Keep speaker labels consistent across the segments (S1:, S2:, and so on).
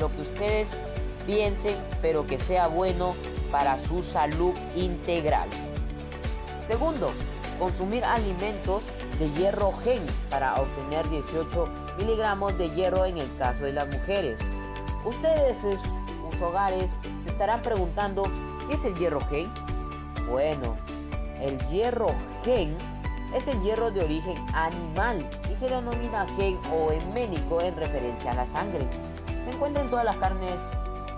S1: lo que ustedes piensen, pero que sea bueno para su salud integral. Segundo, consumir alimentos de hierro gen para obtener 18 miligramos de hierro en el caso de las mujeres. Ustedes sus hogares se estarán preguntando, ¿qué es el hierro gen? Bueno, el hierro gen es el hierro de origen animal y se denomina gen o eménico en referencia a la sangre. Se encuentra en todas las carnes,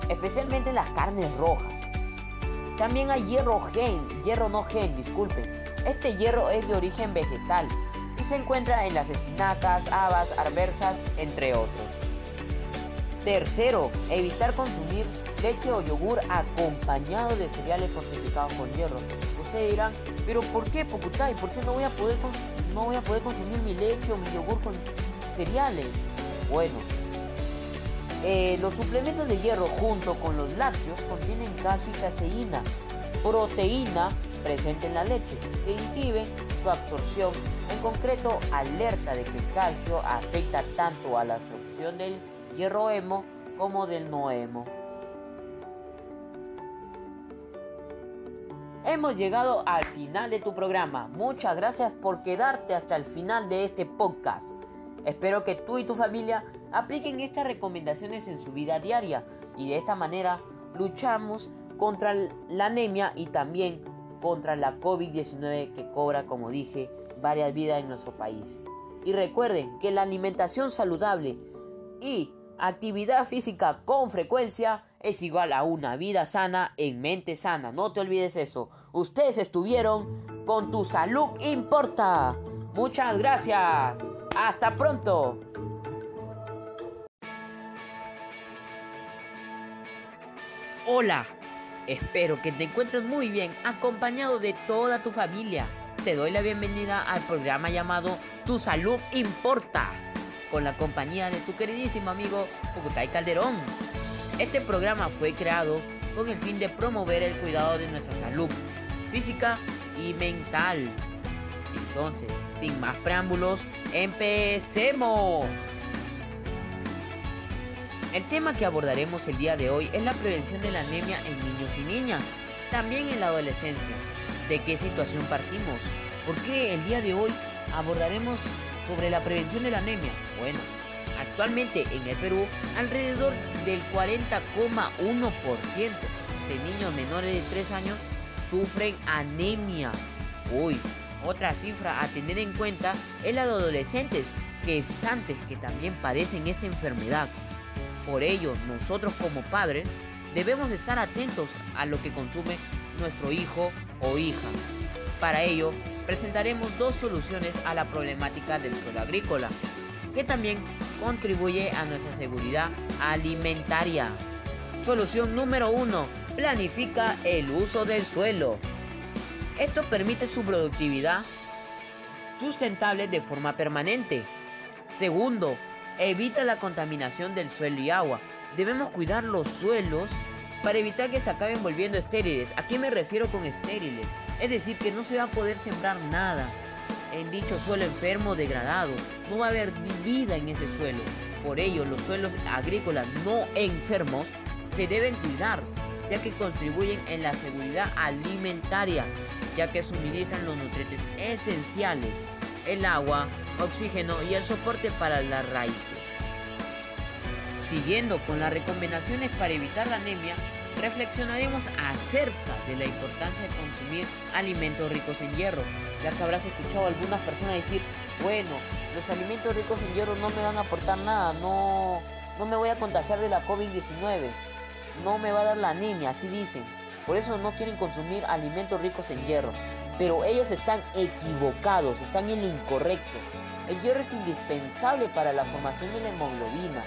S1: especialmente en las carnes rojas. También hay hierro gen, hierro no gen, disculpen. Este hierro es de origen vegetal y se encuentra en las espinacas, habas, arvejas, entre otros. Tercero, evitar consumir leche o yogur acompañado de cereales fortificados con hierro. Ustedes dirán, pero ¿por qué Pocutay? ¿Por qué no voy a poder, no voy a poder consumir mi leche o mi yogur con cereales? Bueno, eh, los suplementos de hierro junto con los lácteos contienen calcio y caseína, proteína presente en la leche, que inhibe su absorción. En concreto, alerta de que el calcio afecta tanto a la absorción del hierro hemo como del no hemo. Hemos llegado al final de tu programa. Muchas gracias por quedarte hasta el final de este podcast. Espero que tú y tu familia apliquen estas recomendaciones en su vida diaria y de esta manera luchamos contra la anemia y también contra la COVID-19 que cobra, como dije, varias vidas en nuestro país. Y recuerden que la alimentación saludable y actividad física con frecuencia es igual a una vida sana en mente sana. No te olvides eso. Ustedes estuvieron con tu salud importa. Muchas gracias. Hasta pronto. Hola. Espero que te encuentres muy bien acompañado de toda tu familia. Te doy la bienvenida al programa llamado Tu salud importa con la compañía de tu queridísimo amigo Pocutay Calderón. Este programa fue creado con el fin de promover el cuidado de nuestra salud física y mental. Entonces, sin más preámbulos, empecemos. El tema que abordaremos el día de hoy es la prevención de la anemia en niños y niñas, también en la adolescencia. ¿De qué situación partimos? ¿Por qué el día de hoy abordaremos sobre la prevención de la anemia? Bueno, Actualmente en el Perú, alrededor del 40,1% de niños menores de 3 años sufren anemia. Uy, otra cifra a tener en cuenta es la de adolescentes gestantes que también padecen esta enfermedad. Por ello, nosotros como padres debemos estar atentos a lo que consume nuestro hijo o hija. Para ello, presentaremos dos soluciones a la problemática del suelo agrícola que también contribuye a nuestra seguridad alimentaria. Solución número 1. Planifica el uso del suelo. Esto permite su productividad sustentable de forma permanente. Segundo, evita la contaminación del suelo y agua. Debemos cuidar los suelos para evitar que se acaben volviendo estériles. ¿A qué me refiero con estériles? Es decir, que no se va a poder sembrar nada en dicho suelo enfermo degradado. No va a haber vida en ese suelo. Por ello, los suelos agrícolas no enfermos se deben cuidar, ya que contribuyen en la seguridad alimentaria, ya que suministran los nutrientes esenciales, el agua, oxígeno y el soporte para las raíces. Siguiendo con las recomendaciones para evitar la anemia, reflexionaremos acerca de la importancia de consumir alimentos ricos en hierro, ya que habrás escuchado a algunas personas decir, bueno, los alimentos ricos en hierro no me van a aportar nada, no, no me voy a contagiar de la COVID-19, no me va a dar la anemia, así dicen. Por eso no quieren consumir alimentos ricos en hierro. Pero ellos están equivocados, están en lo incorrecto. El hierro es indispensable para la formación de la hemoglobina,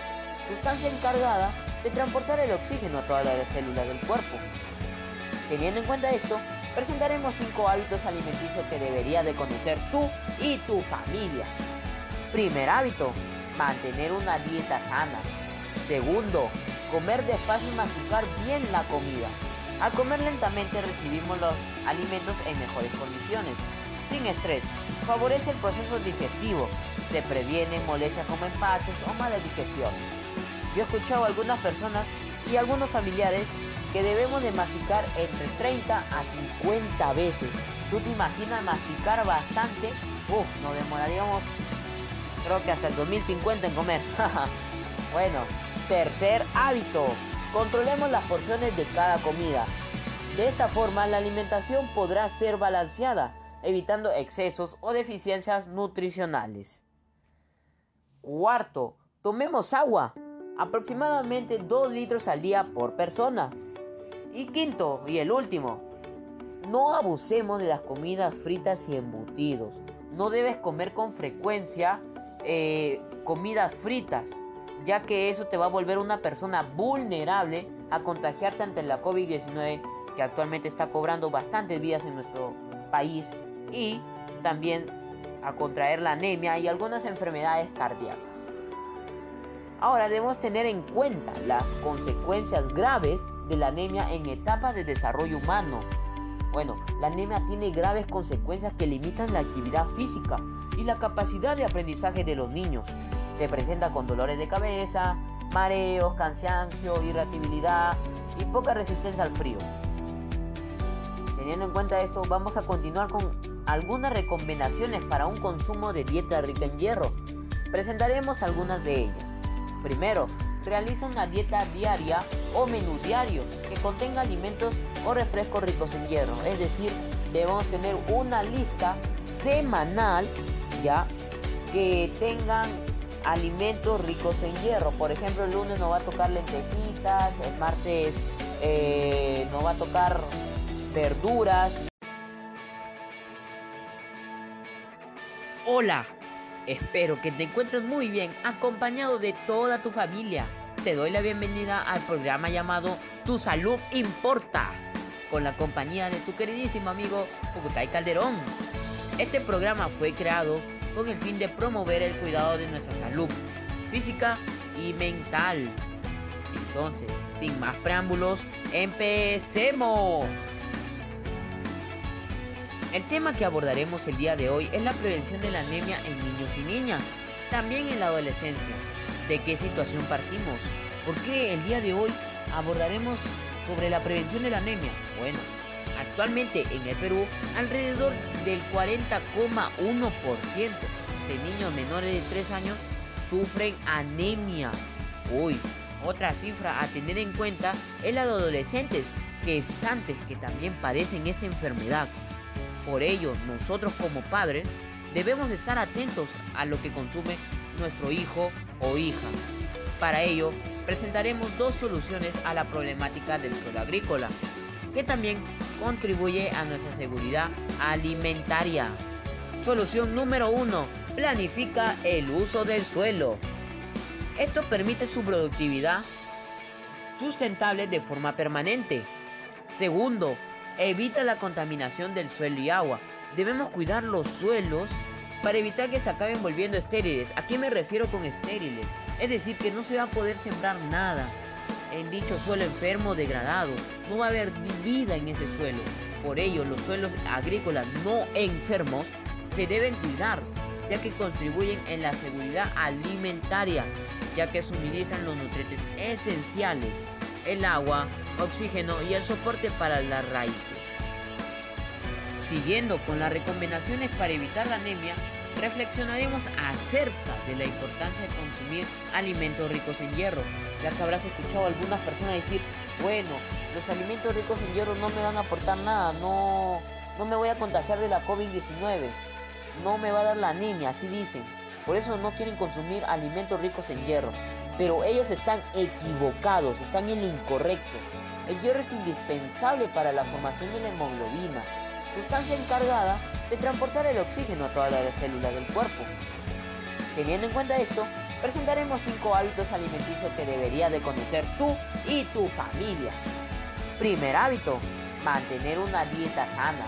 S1: sustancia encargada de transportar el oxígeno a todas las células del cuerpo. Teniendo en cuenta esto, presentaremos 5 hábitos alimenticios que deberías de conocer tú y tu familia. Primer hábito, mantener una dieta sana. Segundo, comer despacio y masticar bien la comida. Al comer lentamente recibimos los alimentos en mejores condiciones, sin estrés. Favorece el proceso digestivo. Se previenen molestias como empates o mala digestión. Yo he escuchado a algunas personas y algunos familiares que debemos de masticar entre 30 a 50 veces. ¿Tú te imaginas masticar bastante? Uf, nos demoraríamos creo que hasta el 2050 en comer. bueno, tercer hábito. Controlemos las porciones de cada comida. De esta forma la alimentación podrá ser balanceada, evitando excesos o deficiencias nutricionales. Cuarto, tomemos agua, aproximadamente 2 litros al día por persona. Y quinto, y el último, no abusemos de las comidas fritas y embutidos. No debes comer con frecuencia eh, comidas fritas, ya que eso te va a volver una persona vulnerable a contagiarte ante la COVID-19 que actualmente está cobrando bastantes vidas en nuestro país y también a contraer la anemia y algunas enfermedades cardíacas. Ahora debemos tener en cuenta las consecuencias graves de la anemia en etapas de desarrollo humano. Bueno, la anemia tiene graves consecuencias que limitan la actividad física y la capacidad de aprendizaje de los niños. Se presenta con dolores de cabeza, mareos, cansancio, irritabilidad y poca resistencia al frío. Teniendo en cuenta esto, vamos a continuar con algunas recomendaciones para un consumo de dieta rica en hierro. Presentaremos algunas de ellas. Primero, realiza una dieta diaria o menú diario que contenga alimentos o refrescos ricos en hierro. Es decir, debemos tener una lista semanal ya que tengan alimentos ricos en hierro. Por ejemplo, el lunes nos va a tocar lentejitas, el martes eh, nos va a tocar verduras. Hola, espero que te encuentres muy bien acompañado de toda tu familia. Te doy la bienvenida al programa llamado Tu salud importa, con la compañía de tu queridísimo amigo Pucutay Calderón. Este programa fue creado con el fin de promover el cuidado de nuestra salud física y mental. Entonces, sin más preámbulos, empecemos. El tema que abordaremos el día de hoy es la prevención de la anemia en niños y niñas, también en la adolescencia. ¿De qué situación partimos? ¿Por qué el día de hoy abordaremos sobre la prevención de la anemia? Bueno, actualmente en el Perú alrededor del 40,1% de niños menores de 3 años sufren anemia. Uy, otra cifra a tener en cuenta es la de adolescentes gestantes que también padecen esta enfermedad. Por ello, nosotros como padres debemos estar atentos a lo que consume nuestro hijo o hija. Para ello, presentaremos dos soluciones a la problemática del suelo agrícola, que también contribuye a nuestra seguridad alimentaria. Solución número uno, planifica el uso del suelo. Esto permite su productividad sustentable de forma permanente. Segundo, evita la contaminación del suelo y agua. Debemos cuidar los suelos para evitar que se acaben volviendo estériles. ¿A qué me refiero con estériles? Es decir, que no se va a poder sembrar nada en dicho suelo enfermo degradado. No va a haber vida en ese suelo. Por ello, los suelos agrícolas no enfermos se deben cuidar, ya que contribuyen en la seguridad alimentaria, ya que suministran los nutrientes esenciales, el agua, oxígeno y el soporte para las raíces. Siguiendo con las recomendaciones para evitar la anemia, reflexionaremos acerca de la importancia de consumir alimentos ricos en hierro, ya que habrás escuchado a algunas personas decir, bueno, los alimentos ricos en hierro no me van a aportar nada, no, no me voy a contagiar de la COVID-19, no me va a dar la anemia, así dicen. Por eso no quieren consumir alimentos ricos en hierro. Pero ellos están equivocados, están en lo incorrecto. El hierro es indispensable para la formación de la hemoglobina, sustancia encargada de transportar el oxígeno a todas las células del cuerpo. Teniendo en cuenta esto, presentaremos 5 hábitos alimenticios que deberías de conocer tú y tu familia. Primer hábito, mantener una dieta sana.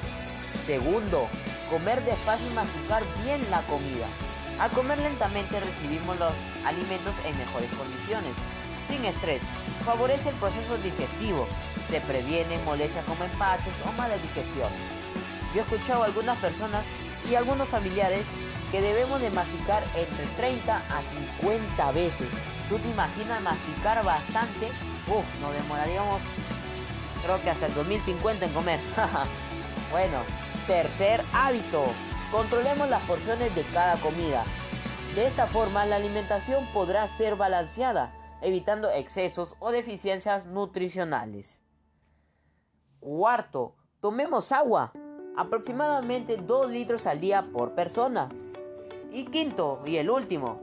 S1: Segundo, comer despacio y masticar bien la comida. Al comer lentamente recibimos los alimentos en mejores condiciones, sin estrés. Favorece el proceso digestivo. Se previene molestias como empates o mala digestión. Yo he escuchado a algunas personas y algunos familiares que debemos de masticar entre 30 a 50 veces. ¿Tú te imaginas masticar bastante? Uf, nos demoraríamos creo que hasta el 2050 en comer. bueno, tercer hábito. Controlemos las porciones de cada comida. De esta forma la alimentación podrá ser balanceada, evitando excesos o deficiencias nutricionales. Cuarto, tomemos agua, aproximadamente 2 litros al día por persona. Y quinto, y el último,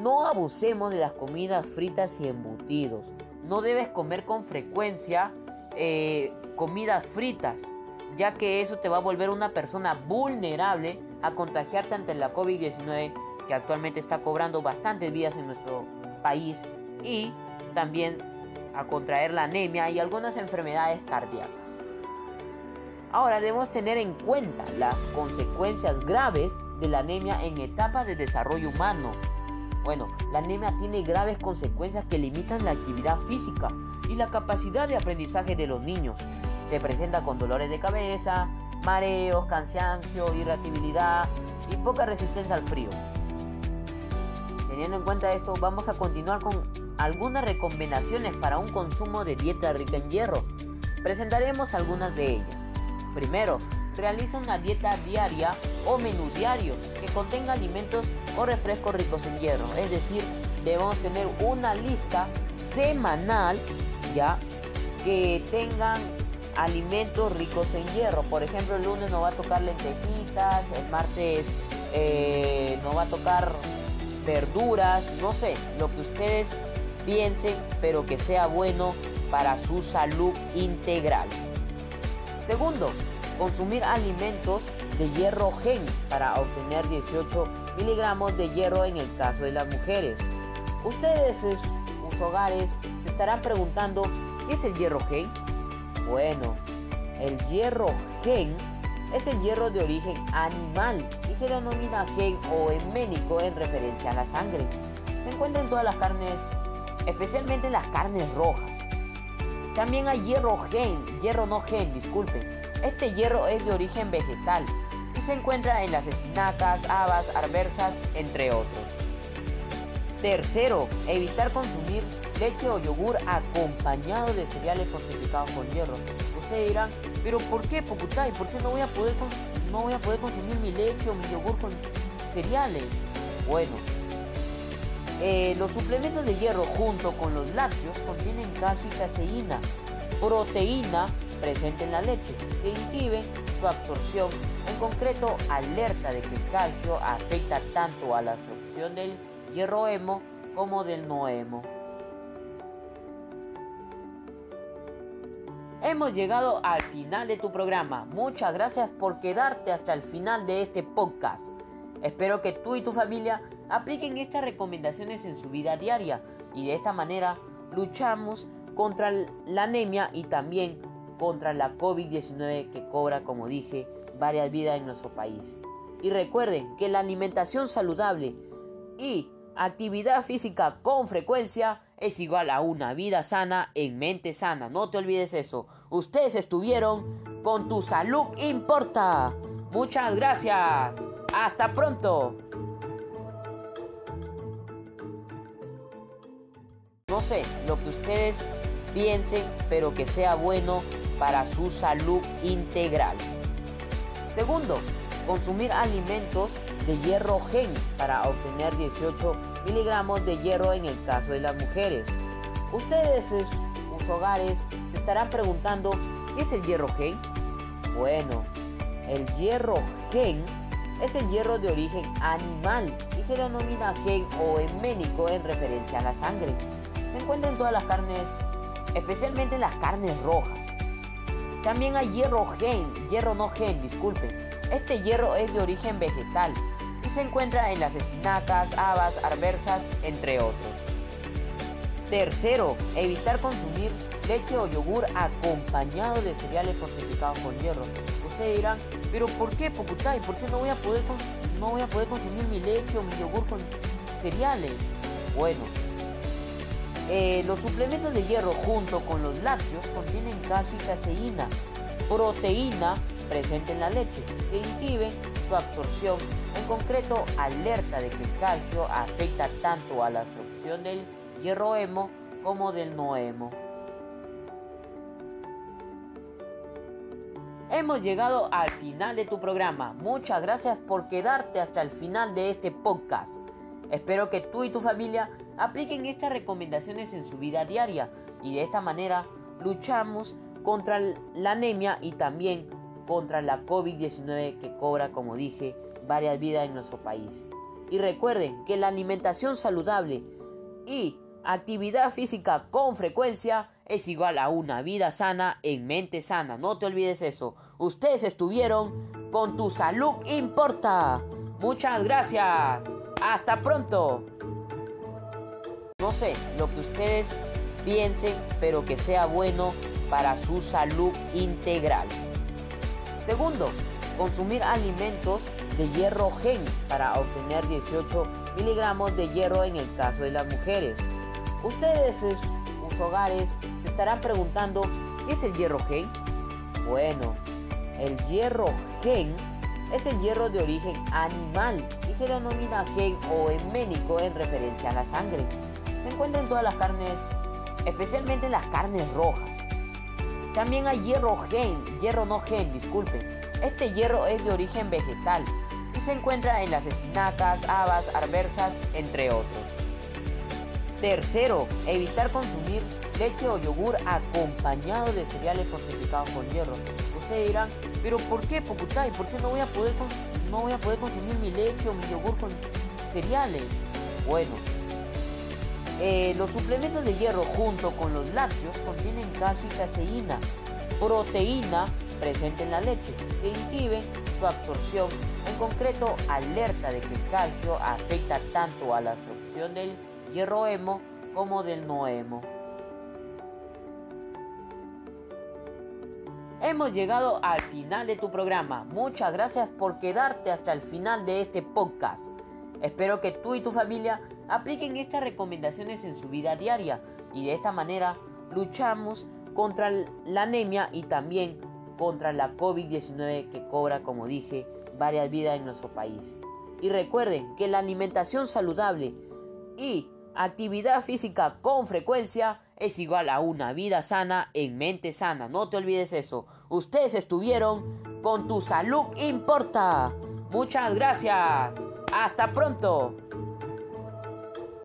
S1: no abusemos de las comidas fritas y embutidos. No debes comer con frecuencia eh, comidas fritas, ya que eso te va a volver una persona vulnerable a contagiarte ante la COVID-19 que actualmente está cobrando bastantes vidas en nuestro país y también a contraer la anemia y algunas enfermedades cardíacas. Ahora debemos tener en cuenta las consecuencias graves de la anemia en etapas de desarrollo humano. Bueno, la anemia tiene graves consecuencias que limitan la actividad física y la capacidad de aprendizaje de los niños. Se presenta con dolores de cabeza, mareos, cansancio, irritabilidad y poca resistencia al frío. Teniendo en cuenta esto, vamos a continuar con algunas recomendaciones para un consumo de dieta rica en hierro. Presentaremos algunas de ellas. Primero, realiza una dieta diaria o menú diario que contenga alimentos o refrescos ricos en hierro. Es decir, debemos tener una lista semanal ya que tengan alimentos ricos en hierro. Por ejemplo, el lunes nos va a tocar lentejitas, el martes eh, nos va a tocar verduras, no sé, lo que ustedes piensen, pero que sea bueno para su salud integral. Segundo, consumir alimentos de hierro gen para obtener 18 miligramos de hierro en el caso de las mujeres. Ustedes en sus hogares se estarán preguntando, ¿qué es el hierro gen? Bueno, el hierro gen es el hierro de origen animal y se denomina gen o eménico en referencia a la sangre. Se encuentra en todas las carnes, especialmente en las carnes rojas. También hay hierro gen, hierro no gen, disculpen. Este hierro es de origen vegetal y se encuentra en las espinacas, habas, arvejas, entre otros. Tercero, evitar consumir leche o yogur acompañado de cereales fortificados con hierro. Ustedes dirán, pero ¿por qué, Pocutay? ¿Por qué no voy a poder, no voy a poder consumir mi leche o mi yogur con cereales? Bueno, eh, los suplementos de hierro junto con los lácteos contienen y caseína, proteína presente en la leche, que inhibe su absorción. En concreto, alerta de que el calcio afecta tanto a la absorción del hierro hemo como del no hemo. Hemos llegado al final de tu programa. Muchas gracias por quedarte hasta el final de este podcast. Espero que tú y tu familia apliquen estas recomendaciones en su vida diaria y de esta manera luchamos contra la anemia y también contra la COVID-19 que cobra, como dije, varias vidas en nuestro país. Y recuerden que la alimentación saludable y actividad física con frecuencia es igual a una vida sana en mente sana. No te olvides eso. Ustedes estuvieron con tu salud importa. Muchas gracias. Hasta pronto. No sé lo que ustedes piensen, pero que sea bueno para su salud integral. Segundo, consumir alimentos de hierro gen para obtener 18 miligramos de hierro en el caso de las mujeres. Ustedes en sus hogares se estarán preguntando, ¿qué es el hierro gen? Bueno, el hierro gen es el hierro de origen animal y se denomina gen o eménico en referencia a la sangre. Se encuentra en todas las carnes, especialmente en las carnes rojas. También hay hierro gen, hierro no gen, disculpen. Este hierro es de origen vegetal y se encuentra en las espinacas, habas, arvejas, entre otros. Tercero, evitar consumir leche o yogur acompañado de cereales fortificados con hierro. Ustedes dirán, pero ¿por qué, Pocutay? ¿Por qué no voy a poder, no voy a poder consumir mi leche o mi yogur con cereales? Bueno, eh, los suplementos de hierro junto con los lácteos contienen calcio y caseína, proteína presente en la leche, que inhibe su absorción, en concreto alerta de que el calcio afecta tanto a la absorción del hierro hemo como del no hemo. Hemos llegado al final de tu programa. Muchas gracias por quedarte hasta el final de este podcast. Espero que tú y tu familia apliquen estas recomendaciones en su vida diaria y de esta manera luchamos contra la anemia y también contra la COVID-19 que cobra, como dije, varias vidas en nuestro país. Y recuerden que la alimentación saludable y actividad física con frecuencia es igual a una vida sana en mente sana. No te olvides eso. Ustedes estuvieron con tu salud importa. Muchas gracias. Hasta pronto. No sé lo que ustedes piensen, pero que sea bueno para su salud integral. Segundo, consumir alimentos de hierro gen para obtener 18 miligramos de hierro en el caso de las mujeres. Ustedes, sus, hogares, se estarán preguntando, ¿qué es el hierro gen? Bueno, el hierro gen es el hierro de origen animal y se denomina gen o eménico en referencia a la sangre. Se encuentra en todas las carnes, especialmente en las carnes rojas. También hay hierro gen, hierro no gen, disculpen. Este hierro es de origen vegetal y se encuentra en las espinacas, habas, arvejas, entre otros. Tercero, evitar consumir leche o yogur acompañado de cereales fortificados con hierro. Ustedes dirán, pero ¿por qué Pocutay? ¿Por qué no voy a poder, no voy a poder consumir mi leche o mi yogur con cereales? Bueno, eh, los suplementos de hierro junto con los lácteos contienen calcio y caseína, proteína presente en la leche, que inhibe su absorción. En concreto, alerta de que el calcio afecta tanto a la absorción del hierro hemo como del no hemo. Hemos llegado al final de tu programa. Muchas gracias por quedarte hasta el final de este podcast. Espero que tú y tu familia apliquen estas recomendaciones en su vida diaria y de esta manera luchamos contra la anemia y también contra la COVID-19 que cobra, como dije, varias vidas en nuestro país. Y recuerden que la alimentación saludable y Actividad física con frecuencia es igual a una vida sana en mente sana. No te olvides eso. Ustedes estuvieron con tu salud importa. Muchas gracias. Hasta pronto.